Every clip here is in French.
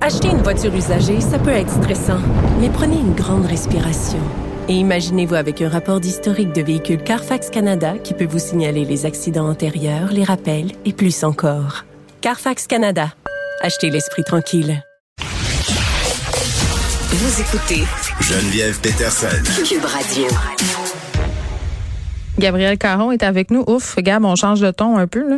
Acheter une voiture usagée, ça peut être stressant, mais prenez une grande respiration. Et imaginez-vous avec un rapport d'historique de véhicule Carfax Canada qui peut vous signaler les accidents antérieurs, les rappels et plus encore. Carfax Canada. Achetez l'esprit tranquille. Vous écoutez Geneviève Peterson. Cube Radio. Gabriel Caron est avec nous. Ouf, Gab, on change de ton un peu, là.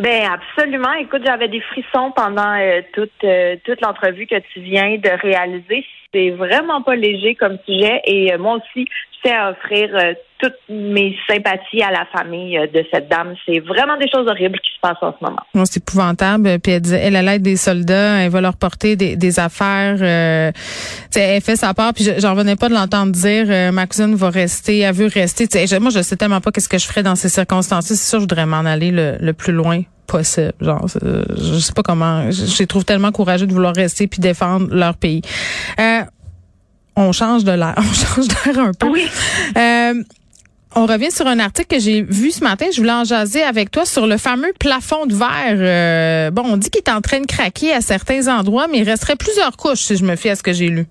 Ben absolument. Écoute, j'avais des frissons pendant euh, toute euh, toute l'entrevue que tu viens de réaliser. C'est vraiment pas léger comme sujet et euh, moi aussi, je tiens à offrir toutes mes sympathies à la famille de cette dame. C'est vraiment des choses horribles qui se passent en ce moment. Non, c'est épouvantable. Puis elle disait, elle a l'aide des soldats, elle va leur porter des, des affaires. Euh, elle fait sa part. Puis j'en revenais pas de l'entendre dire, euh, ma cousine va rester, elle veut rester. Moi, je sais tellement pas qu'est-ce que je ferais dans ces circonstances. C'est sûr, je voudrais m'en aller le, le plus loin possible. Genre, je sais pas comment. Je, je les trouve tellement courageux de vouloir rester puis défendre leur pays. Euh, on change de l'air. On change d'air un peu. Oui. Euh, on revient sur un article que j'ai vu ce matin. Je voulais en jaser avec toi sur le fameux plafond de verre. Euh, bon, on dit qu'il est en train de craquer à certains endroits, mais il resterait plusieurs couches si je me fie à ce que j'ai lu.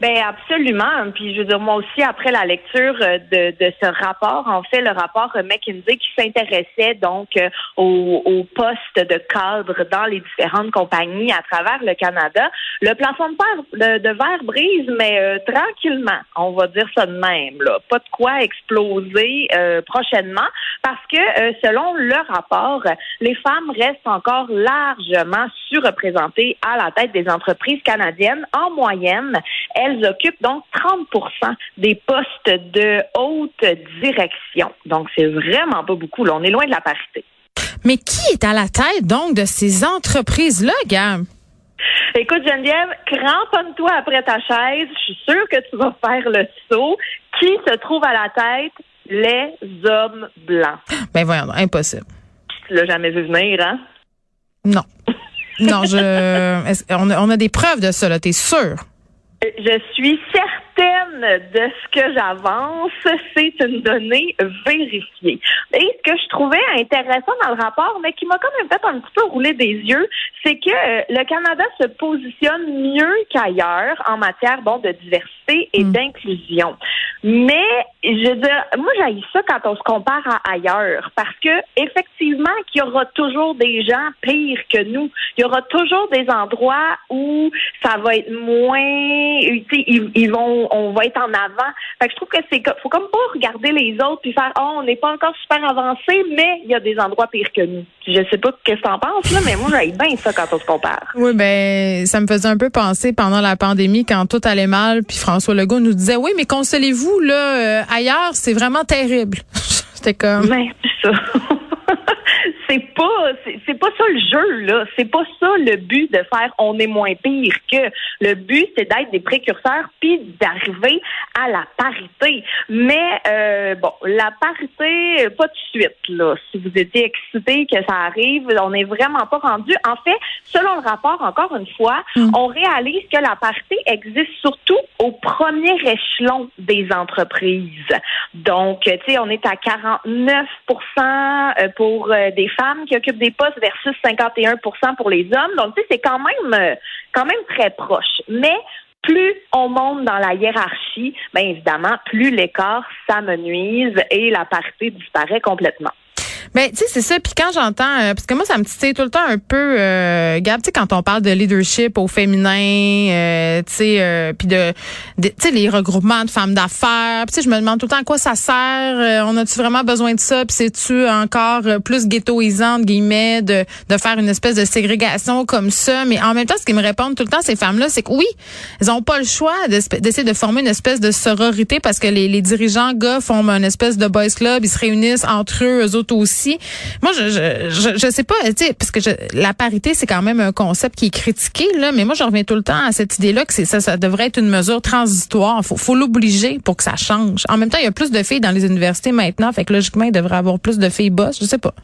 Ben absolument. Puis je veux dire, moi aussi, après la lecture euh, de, de ce rapport, en fait, le rapport McKinsey qui s'intéressait donc euh, au, au poste de cadre dans les différentes compagnies à travers le Canada, le plafond de verre, de verre brise, mais euh, tranquillement, on va dire ça de même. Là. Pas de quoi exploser euh, prochainement, parce que selon le rapport, les femmes restent encore largement surreprésentées à la tête des entreprises canadiennes. En moyenne, elles occupent donc 30% des postes de haute direction. Donc, c'est vraiment pas beaucoup. Là. On est loin de la parité. Mais qui est à la tête, donc, de ces entreprises-là, Gab? Écoute, Geneviève, cramponne-toi après ta chaise. Je suis sûre que tu vas faire le saut. Qui se trouve à la tête? Les hommes blancs. Ben voyons, impossible. Tu l'as jamais vu venir, hein? Non. Non, je. On a, on a des preuves de ça, là, t'es sûr? Je suis certaine de ce que j'avance. C'est une donnée vérifiée. Et ce que je trouvais intéressant dans le rapport, mais qui m'a quand même fait un petit peu rouler des yeux, c'est que euh, le Canada se positionne mieux qu'ailleurs en matière bon de diversité et Mm. d'inclusion. Mais je veux dire, moi j'ai ça quand on se compare à ailleurs, parce que effectivement qu'il y aura toujours des gens pires que nous. Il y aura toujours des endroits où ça va être moins, ils, ils vont, on va être en avant. Fait que je trouve que c'est, faut comme pas regarder les autres puis faire, oh, on n'est pas encore super avancé, mais il y a des endroits pires que nous. Je sais pas ce que t'en penses là, mais moi j'aime bien ça quand on se compare. Oui, ben, ça me faisait un peu penser pendant la pandémie quand tout allait mal, puis François Legault nous disait, oui, mais consolez-vous, là, euh, ailleurs, c'est vraiment terrible. C'était comme. Mais ça. c'est pas c'est pas ça le jeu là, c'est pas ça le but de faire on est moins pire que le but c'est d'être des précurseurs puis d'arriver à la parité. Mais euh, bon, la parité euh, pas de suite là. Si vous étiez excité que ça arrive, on n'est vraiment pas rendu. En fait, selon le rapport encore une fois, on réalise que la parité existe surtout au premier échelon des entreprises. Donc, tu sais, on est à 49% euh, pour euh, des femmes qui occupent des postes versus 51% pour les hommes. Donc, tu sais, c'est quand même euh, quand même très proche. Mais plus on monte dans la hiérarchie, bien évidemment, plus l'écart s'amenuise et la parité disparaît complètement. Ben, tu sais, c'est ça. Puis quand j'entends, euh, parce que moi, ça me titille tout le temps un peu, euh, Gab, tu sais, quand on parle de leadership au féminin, euh, tu sais, euh, puis de, de- tu sais, les regroupements de femmes d'affaires. Tu sais, je me demande tout le temps à quoi ça sert. Euh, on a-tu vraiment besoin de ça Puis c'est-tu encore euh, plus ghettoisant, entre guillemets, de, de faire une espèce de ségrégation comme ça? Mais en même temps, ce qu'ils me répondent tout le temps ces femmes-là, c'est que oui, elles ont pas le choix d'essayer de former une espèce de sororité parce que les, les dirigeants gars font une espèce de boys club, ils se réunissent entre eux, eux autres aussi Moi, je je, sais pas, tu sais, parce que la parité, c'est quand même un concept qui est critiqué, là, mais moi, je reviens tout le temps à cette idée-là que ça, ça devrait être une mesure transitoire. Faut, faut l'obliger pour que ça change. En même temps, il y a plus de filles dans les universités maintenant, fait que logiquement, il devrait y avoir plus de filles boss. Je sais pas.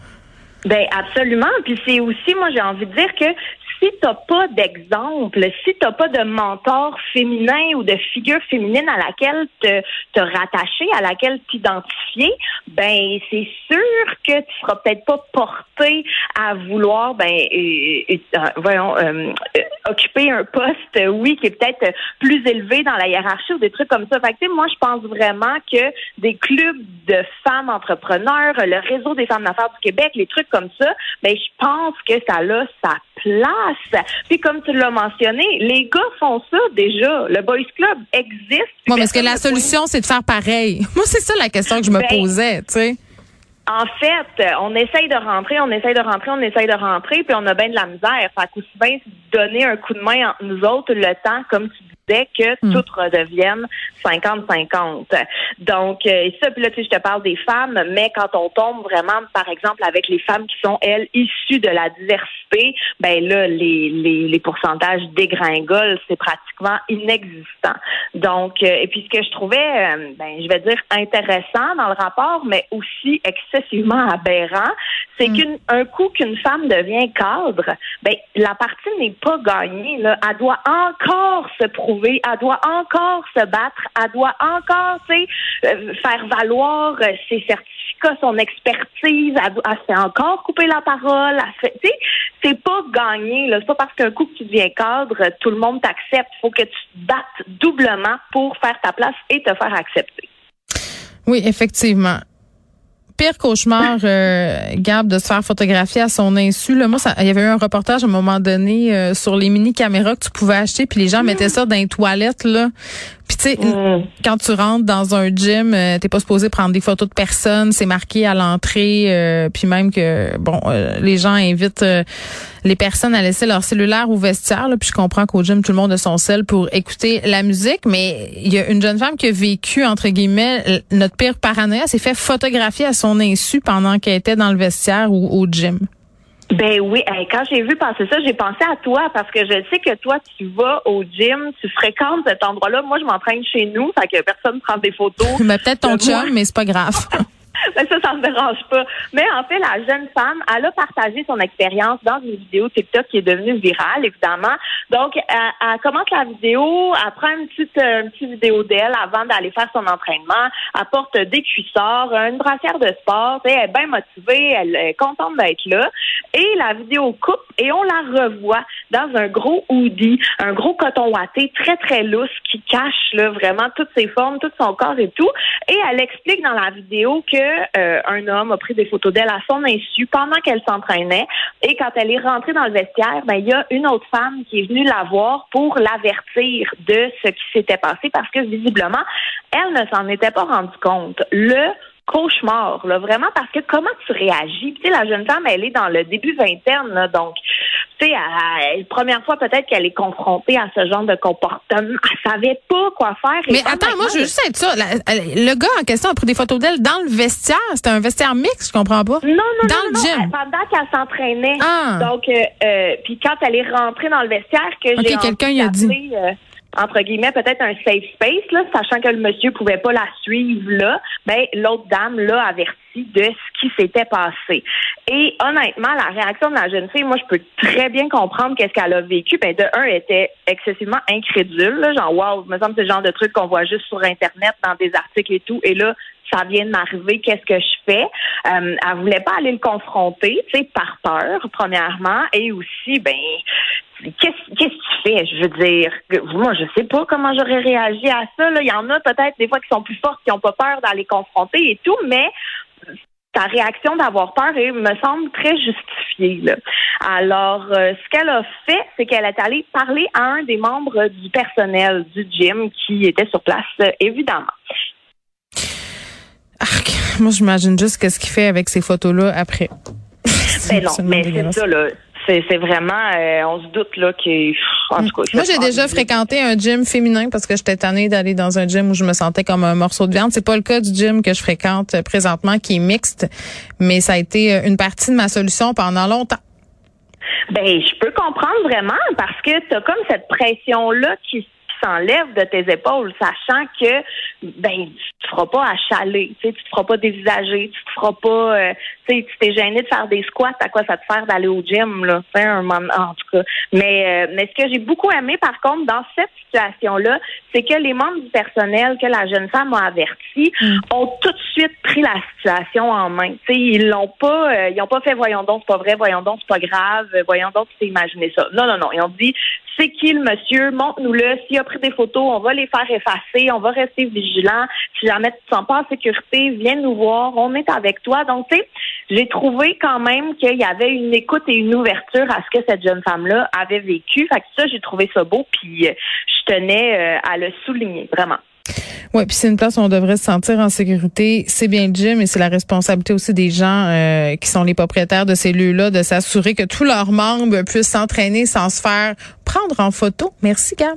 Ben absolument. Puis c'est aussi, moi j'ai envie de dire que si t'as pas d'exemple, si t'as pas de mentor féminin ou de figure féminine à laquelle te, te rattacher, à laquelle t'identifier, ben c'est sûr que tu seras peut-être pas porté à vouloir, ben, euh, voyons, euh, occuper un poste, oui, qui est peut-être plus élevé dans la hiérarchie ou des trucs comme ça. Fait que, moi, je pense vraiment que des clubs de femmes entrepreneurs, le réseau des femmes d'affaires du Québec, les trucs comme ça, ben, je pense que ça a sa place. Puis comme tu l'as mentionné, les gars font ça déjà. Le Boys Club existe. Bon, mais est-ce que la solution, c'est de faire pareil? Moi, c'est ça la question que je me ben, posais, tu sais. En fait, on essaye de rentrer, on essaye de rentrer, on essaye de rentrer, puis on a bien de la misère. Fait qu'aussi bien donner un coup de main entre nous autres le temps, comme tu disais, que hmm. tout redevienne 50-50. Donc, euh, ça, puis là, tu sais, je te parle des femmes, mais quand on tombe vraiment, par exemple, avec les femmes qui sont, elles, issues de la diversité, ben là, les, les, les pourcentages dégringolent, c'est pratiquement inexistant. Donc, euh, et puis ce que je trouvais, euh, ben, je vais dire, intéressant dans le rapport, mais aussi excessivement aberrant, c'est hmm. qu'un coup qu'une femme devient cadre, ben, la partie n'est pas gagnée. Là. Elle doit encore se prouver, elle doit encore se battre, elle doit encore euh, faire valoir euh, ses certificats, son expertise, elle, elle encore couper la parole. Elle c'est pas gagné. C'est pas parce qu'un coup que tu deviens cadre, tout le monde t'accepte. Il faut que tu te battes doublement pour faire ta place et te faire accepter. Oui, effectivement pire cauchemar, euh, Gab, de se faire photographier à son insu. Là, moi, il y avait eu un reportage à un moment donné euh, sur les mini caméras que tu pouvais acheter, puis les gens mettaient ça dans les toilettes là. Puis tu sais, mm. quand tu rentres dans un gym, euh, t'es pas supposé prendre des photos de personnes, c'est marqué à l'entrée, euh, puis même que bon, euh, les gens invitent les personnes à laisser leur cellulaire au vestiaire. Là, puis je comprends qu'au gym tout le monde a son sel pour écouter la musique, mais il y a une jeune femme qui a vécu entre guillemets notre pire paranoïa, s'est fait photographier à son insu pendant qu'elle était dans le vestiaire ou au gym. Ben oui, quand j'ai vu passer ça, j'ai pensé à toi parce que je sais que toi, tu vas au gym, tu fréquentes cet endroit-là. Moi, je m'entraîne chez nous, fait que personne prend des photos. Mais peut-être ton chum, mais c'est pas grave. Ben, ça, ça me dérange pas. Mais en fait, la jeune femme, elle a partagé son expérience dans une vidéo TikTok qui est devenue virale, évidemment. Donc, elle, commence la vidéo, elle prend une petite, euh, une petite vidéo d'elle avant d'aller faire son entraînement. Elle porte des cuissards, une brassière de sport. Elle est bien motivée, elle est contente d'être là. Et la vidéo coupe et on la revoit dans un gros hoodie, un gros coton watté très, très lousse qui cache là, vraiment toutes ses formes, tout son corps et tout. Et elle explique dans la vidéo que euh, un homme a pris des photos d'elle à son insu pendant qu'elle s'entraînait. Et quand elle est rentrée dans le vestiaire, ben il y a une autre femme qui est venue la voir pour l'avertir de ce qui s'était passé parce que visiblement, elle ne s'en était pas rendue compte. Le cauchemar, là, vraiment, parce que comment tu réagis? Tu sais, la jeune femme, elle est dans le début vingtaine, là, donc, tu sais, la première fois peut-être qu'elle est confrontée à ce genre de comportement, elle savait pas quoi faire. Mais attends, moi, je veux juste être ça. le gars en question a pris des photos d'elle dans le vestiaire. C'était un vestiaire mix, je comprends pas. Non, non, dans non, le gym. pendant qu'elle s'entraînait. Ah. Donc, euh, euh, puis quand elle est rentrée dans le vestiaire, que j'ai quelqu'un a dit. Euh, entre guillemets, peut-être un safe space, là, sachant que le monsieur pouvait pas la suivre là, ben, l'autre dame l'a averti de ce qui s'était passé. Et honnêtement, la réaction de la jeune fille, moi, je peux très bien comprendre qu'est-ce qu'elle a vécu. Ben, de un, elle était excessivement incrédule, là, genre, wow, me semble c'est le genre de truc qu'on voit juste sur Internet, dans des articles et tout. Et là, ça vient de m'arriver, qu'est-ce que je fais? Euh, elle voulait pas aller le confronter, tu sais, par peur, premièrement, et aussi, ben, Je veux dire, moi, je sais pas comment j'aurais réagi à ça. Là. Il y en a peut-être des fois qui sont plus fortes, qui n'ont pas peur d'aller confronter et tout, mais ta réaction d'avoir peur me semble très justifiée. Là. Alors, euh, ce qu'elle a fait, c'est qu'elle est allée parler à un des membres du personnel du gym qui était sur place, euh, évidemment. moi, j'imagine juste qu'est-ce qu'il fait avec ces photos-là après. Ben non, mais c'est ça, là c'est vraiment, euh, on se doute là qu'il, en tout cas. Moi, j'ai déjà fréquenté un gym féminin parce que j'étais tannée d'aller dans un gym où je me sentais comme un morceau de viande. C'est pas le cas du gym que je fréquente présentement, qui est mixte, mais ça a été une partie de ma solution pendant longtemps. Ben, je peux comprendre vraiment parce que tu as comme cette pression-là qui s'enlève de tes épaules, sachant que ben tu te feras pas achaler, tu te feras pas dévisager, tu te feras pas, euh, tu sais, tu t'es gêné de faire des squats, à quoi ça te sert d'aller au gym là, un moment, en tout cas. Mais euh, mais ce que j'ai beaucoup aimé par contre dans cette situation-là, c'est que les membres du personnel que la jeune femme a averti mm. ont tout suite pris la situation en main. Tu sais, ils l'ont pas, euh, ils ont pas fait voyons donc c'est pas vrai, voyons donc c'est pas grave, voyons donc tu t'es imaginé ça. Non non non, ils ont dit c'est qui le monsieur, montre-nous-le. S'il a pris des photos, on va les faire effacer, on va rester vigilant. Si jamais tu te sens pas en sécurité, viens nous voir, on est avec toi. Donc, tu sais, j'ai trouvé quand même qu'il y avait une écoute et une ouverture à ce que cette jeune femme-là avait vécu. Fait que ça, j'ai trouvé ça beau, puis euh, je tenais euh, à le souligner, vraiment. Oui, puis c'est une place où on devrait se sentir en sécurité. C'est bien le gym et c'est la responsabilité aussi des gens euh, qui sont les propriétaires de ces lieux-là de s'assurer que tous leurs membres puissent s'entraîner sans se faire prendre en photo. Merci, Gab.